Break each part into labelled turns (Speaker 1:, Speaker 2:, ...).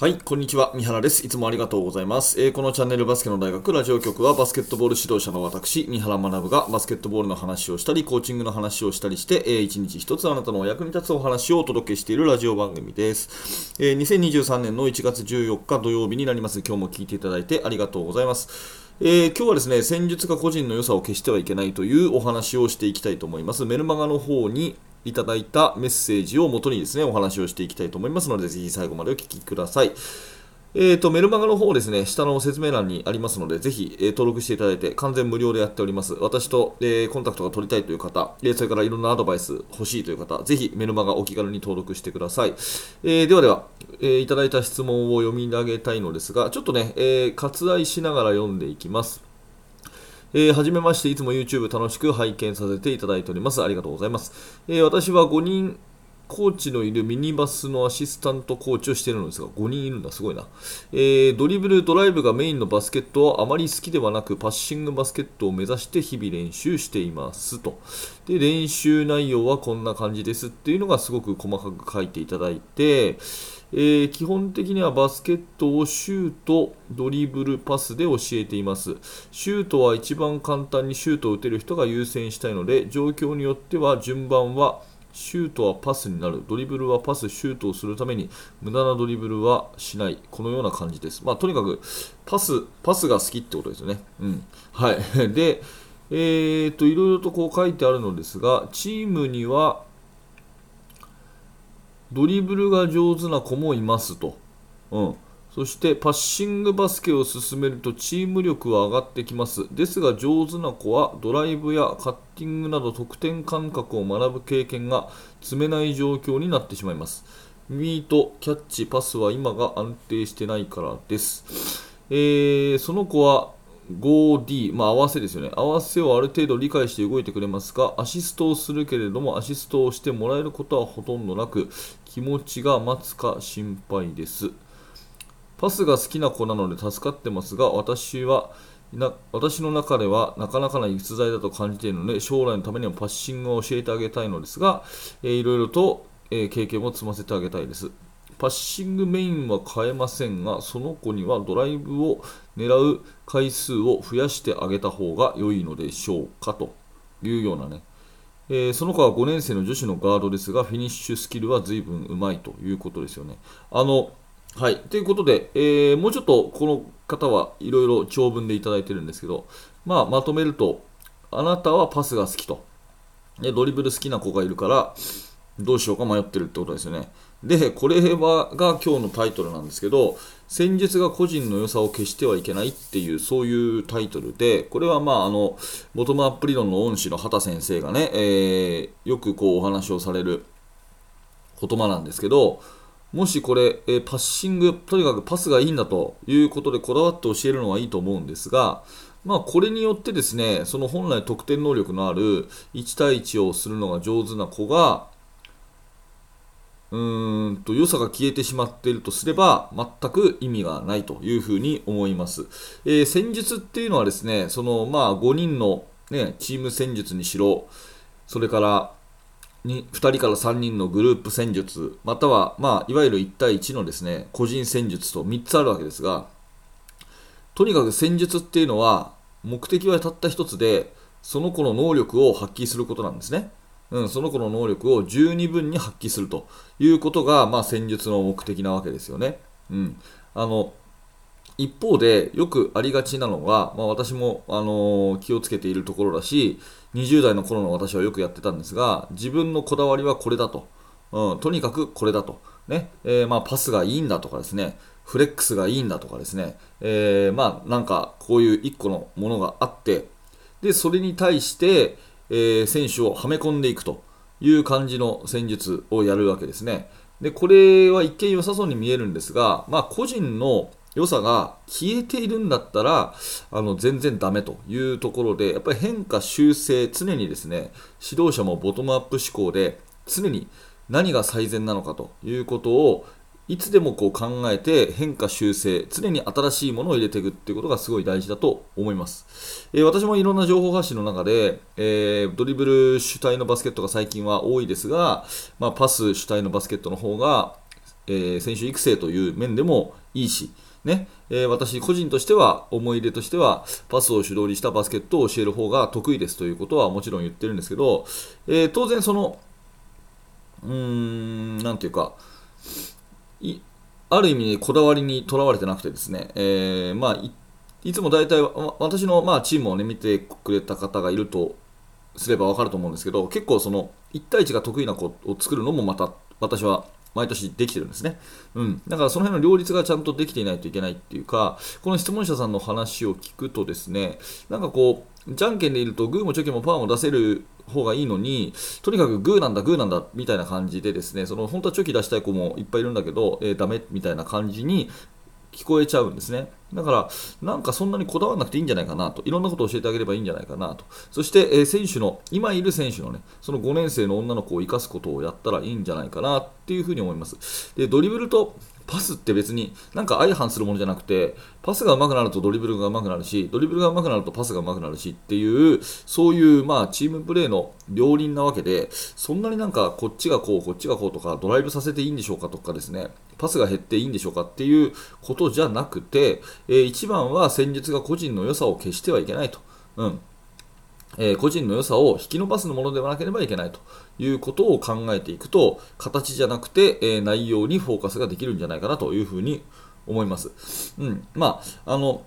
Speaker 1: はい、こんにちは。三原です。いつもありがとうございます。えー、このチャンネルバスケの大学ラジオ局はバスケットボール指導者の私、三原学がバスケットボールの話をしたり、コーチングの話をしたりして、えー、一日一つあなたのお役に立つお話をお届けしているラジオ番組です。えー、2023年の1月14日土曜日になります。今日も聞いていただいてありがとうございます。えー、今日はですね、戦術が個人の良さを消してはいけないというお話をしていきたいと思います。メルマガの方にいただいたメッセージをもとにですね、お話をしていきたいと思いますので、ぜひ最後までお聞きください。えーと、メルマガの方ですね、下の説明欄にありますので、ぜひ、えー、登録していただいて、完全無料でやっております。私と、えー、コンタクトが取りたいという方、えー、それからいろんなアドバイス欲しいという方、ぜひメルマガお気軽に登録してください。えではでは、えいただいた質問を読み上げたいのですが、ちょっとね、え割愛しながら読んでいきます。えー、はじめまして、いつも YouTube 楽しく拝見させていただいております。ありがとうございます。えー、私は5人コーチのいるミニバスのアシスタントコーチをしているのですが、5人いるんだ、すごいな。えー、ドリブル、ドライブがメインのバスケットはあまり好きではなく、パッシングバスケットを目指して日々練習していますと。で、練習内容はこんな感じですっていうのがすごく細かく書いていただいて、えー、基本的にはバスケットをシュート、ドリブル、パスで教えています。シュートは一番簡単にシュートを打てる人が優先したいので、状況によっては順番はシュートはパスになる、ドリブルはパス、シュートをするために無駄なドリブルはしない、このような感じです。まあ、とにかくパス、パスが好きってことですよね。うん。はい。で、えー、っと、いろいろとこう書いてあるのですが、チームにはドリブルが上手な子もいますと。うん。そしてパッシングバスケを進めるとチーム力は上がってきます。ですが上手な子はドライブやカッティングなど得点感覚を学ぶ経験が積めない状況になってしまいます。ミート、キャッチ、パスは今が安定してないからです。えー、その子は 5D、まあ、合わせですよね。合わせをある程度理解して動いてくれますが、アシストをするけれども、アシストをしてもらえることはほとんどなく、気持ちが待つか心配です。パスが好きな子なので助かってますが、私は、な私の中ではなかなかな逸材だと感じているので、将来のためにもパッシングを教えてあげたいのですが、えー、いろいろと、えー、経験を積ませてあげたいです。パッシングメインは変えませんが、その子にはドライブを狙う回数を増やしてあげた方が良いのでしょうかというようなね、えー、その子は5年生の女子のガードですが、フィニッシュスキルは随分うまいということですよね。あのはい、ということで、えー、もうちょっとこの方はいろいろ長文でいただいてるんですけど、まあ、まとめると、あなたはパスが好きと、でドリブル好きな子がいるから、どうしようか迷ってるってことですよね。で、これはが今日のタイトルなんですけど、戦術が個人の良さを消してはいけないっていう、そういうタイトルで、これはまあ、あの、ボトムアップ理論の恩師の畑先生がね、えー、よくこうお話をされる言葉なんですけど、もしこれ、えー、パッシング、とにかくパスがいいんだということでこだわって教えるのはいいと思うんですが、まあ、これによってですね、その本来得点能力のある1対1をするのが上手な子が、うんと良さが消えてしまっているとすれば全く意味がないというふうに思います、えー、戦術っていうのはですねそのまあ5人の、ね、チーム戦術にしろそれから2人から3人のグループ戦術または、まあ、いわゆる1対1のですね個人戦術と3つあるわけですがとにかく戦術っていうのは目的はたった1つでその子の能力を発揮することなんですね。うん、その子の能力を十二分に発揮するということが、まあ、戦術の目的なわけですよね。うん、あの一方でよくありがちなのが、まあ、私も、あのー、気をつけているところだし20代の頃の私はよくやってたんですが自分のこだわりはこれだと、うん、とにかくこれだと、ね。えー、まあ、パスがいいんだとかですね。フレックスがいいんだとかですね、えー、まあ、なんかこういう1個のものがあってでそれに対して、えー、選手をはめ込んでいくという感じの戦術をやるわけですね。でこれは一見良さそうに見えるんですが、まあ、個人の良さが消えているんだったらあの全然ダメというところでやっぱり変化修正常にですね指導者もボトムアップ思考で常に何が最善なのかということをいつでもこう考えて変化修正常に新しいものを入れていくっていうことがすごい大事だと思います、えー、私もいろんな情報発信の中で、えー、ドリブル主体のバスケットが最近は多いですが、まあ、パス主体のバスケットの方がえー選手育成という面でもいいし、ね。え私個人としては思い入れとしてはパスを主導にしたバスケットを教える方が得意ですということはもちろん言ってるんですけど、え当然そのうーんなんていうかある意味こだわりにとらわれてなくてですね、えーまあ、いつも大体私の、まあ、チームを、ね、見てくれた方がいるとすれば分かると思うんですけど結構その1対1が得意な子を作るのもまた私は毎年できてるんですね、うん、だからその辺の両立がちゃんとできていないといけないっていうかこの質問者さんの話を聞くとですねなんかこうじゃんけんでいるとグーもチョキもパーも出せる方がいいのにとにかくグーなんだグーなんだみたいな感じでですねその本当はチョキ出したい子もいっぱいいるんだけど、えー、ダメみたいな感じに聞こえちゃうんですね。だから、なんかそんなにこだわらなくていいんじゃないかなと、いろんなことを教えてあげればいいんじゃないかなと、そして、えー選手の、今いる選手のね、その5年生の女の子を生かすことをやったらいいんじゃないかなっていうふうに思います。で、ドリブルとパスって別になんか相反するものじゃなくて、パスが上手くなるとドリブルが上手くなるし、ドリブルが上手くなるとパスが上手くなるしっていう、そういうまあチームプレーの両輪なわけで、そんなになんかこっちがこう、こっちがこうとか、ドライブさせていいんでしょうかとかですね、パスが減っていいんでしょうかっていうことじゃなくて、えー一番は戦術が個人の良さを消してはいけないと。うんえ個人の良さを引き伸ばすものではなければいけないということを考えていくと形じゃなくて、え内容にフォーカスができるんじゃないかなというふうに思います。うん、まああの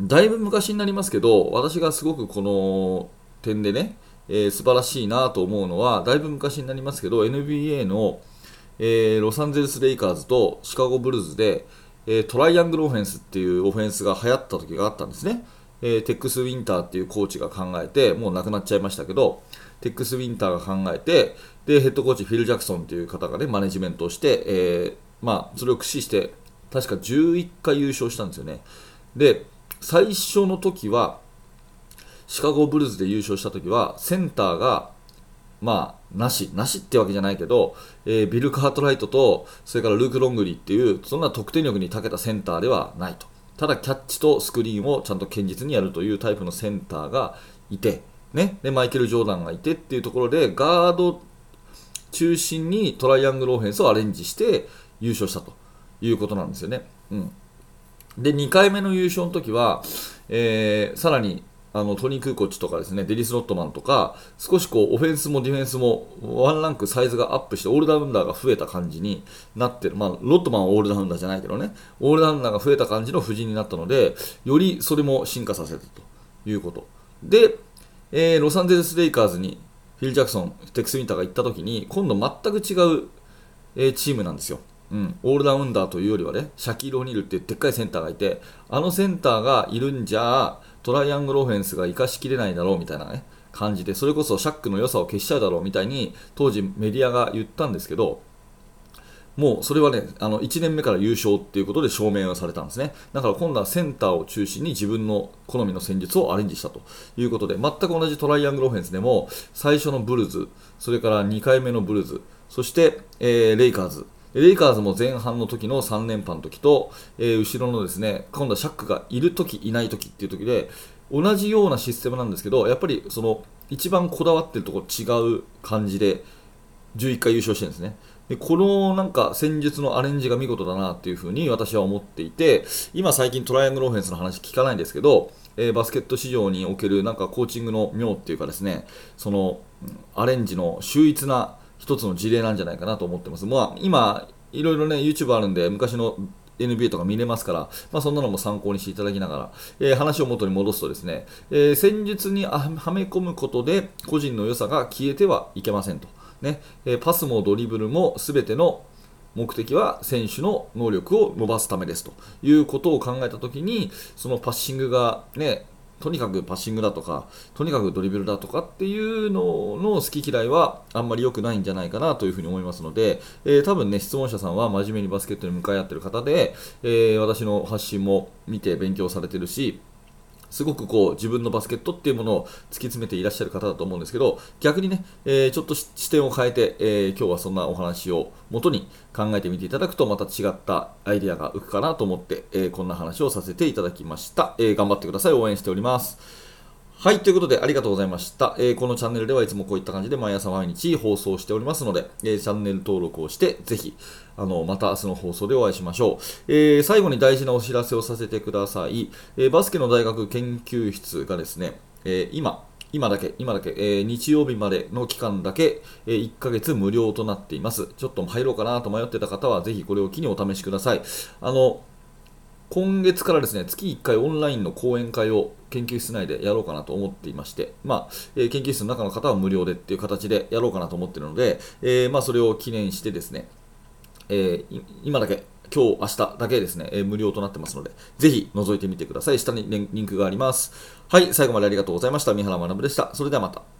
Speaker 1: だいぶ昔になりますけど私がすごくこの点でね、えー素晴らしいなと思うのはだいぶ昔になりますけど NBA の、えーロサンゼルス・レイカーズとシカゴ・ブルーズで、えートライアングルオフェンスっていうオフェンスが流行った時があったんですね。えーテックス・ウィンターっていうコーチが考えて、もう亡くなっちゃいましたけど、テックス・ウィンターが考えて、で、ヘッドコーチ、フィル・ジャクソンっていう方がね、マネジメントをして、えーまあ、それを駆使して、確か11回優勝したんですよね。で、最初の時は、シカゴブルーズで優勝した時は、センターが、まあ、なし、なしってわけじゃないけど、えービル・カートライトと、それからルーク・ロングリーっていう、そんな得点力に長けたセンターではないと。ただ、キャッチとスクリーンをちゃんと堅実にやるというタイプのセンターがいて、ね、でマイケル・ジョーダンがいてっていうところで、ガード中心にトライアングルオフェンスをアレンジして優勝したということなんですよね。うん、で、2回目の優勝の時は、えーさらにあのトニー・クーコッチとかですねデニス・ロッドマンとか少しこうオフェンスもディフェンスもワンランクサイズがアップしてオールラウンダーが増えた感じになってる、まあ、ロッドマンはオールラウンダーじゃないけどね。オールラウンダーが増えた感じの布陣になったのでよりそれも進化させたということ。で、えーロサンゼルス・レイカーズにフィル・ジャクソンテックス・ウィンターが行った時に今度全く違うえーチームなんですよ。うん、オールラウンダーというよりはね、シャキール・オニールっていうでっかいセンターがいて、あのセンターがいるんじゃ、トライアングルオフェンスが生かしきれないだろうみたいなね、感じで、それこそシャックの良さを消しちゃうだろうみたいに、当時メディアが言ったんですけど、もうそれはね、あの1年目から優勝っていうことで証明をされたんですね。だから今度はセンターを中心に自分の好みの戦術をアレンジしたと。いうことで、全く同じトライアングルオフェンスでも、最初のブルーズ、それから2回目のブルーズ、そして、えーレイカーズ、レイカーズも前半の時の3連覇の時と、えー後ろのですね、今度はシャックがいる時いない時っていう時で、同じようなシステムなんですけど、やっぱりその一番こだわってるところ違う感じで、11回優勝してるんですね。でこのなんか戦術のアレンジが見事だなっていうふうに私は思っていて、今最近トライアングルオフェンスの話聞かないんですけど、えーバスケット市場におけるなんかコーチングの妙っていうかですね、そのアレンジの秀逸な一つの事例なんじゃないかなと思ってます。まあ、今、いろいろね、YouTube あるんで、昔の NBA とか見れますから、まあ、そんなのも参考にしていただきながら、えー話を元に戻すとですね、えー戦術にはめ込むことで個人の良さが消えてはいけませんと。ねえーパスもドリブルも全ての目的は選手の能力を伸ばすためですということを考えたときに、そのパッシングがね、とにかくパッシングだとか、とにかくドリブルだとかっていうのの好き嫌いはあんまり良くないんじゃないかなというふうに思いますので、えー多分ね、質問者さんは真面目にバスケットに向かい合ってる方で、えー私の発信も見て勉強されてるし、すごくこう自分のバスケットっていうものを突き詰めていらっしゃる方だと思うんですけど逆にね、えーちょっと視点を変えて、えー今日はそんなお話を元に考えてみていただくとまた違ったアイデアが浮くかなと思って、えーこんな話をさせていただきました、え頑張ってください。応援しております。はい、ということでありがとうございました。えーこのチャンネルではいつもこういった感じで毎朝毎日放送しておりますので、えーチャンネル登録をして、ぜひ、あの、また明日の放送でお会いしましょう。えー最後に大事なお知らせをさせてください。えバスケの大学研究室がですね、え今、今だけ、今だけ、え日曜日までの期間だけ、え1ヶ月無料となっています。ちょっと入ろうかなと迷ってた方は、ぜひこれを機にお試しください。あの、今月からですね、月1回オンラインの講演会を研究室内でやろうかなと思っていまして、まあ、え研究室の中の方は無料でっていう形でやろうかなと思っているので、えーまあ、それを記念してですね、えー今だけ、今日、明日だけですね、え無料となってますので、ぜひ覗いてみてください。下にリンクがあります。はい、最後までありがとうございました。三原学でした。それではまた。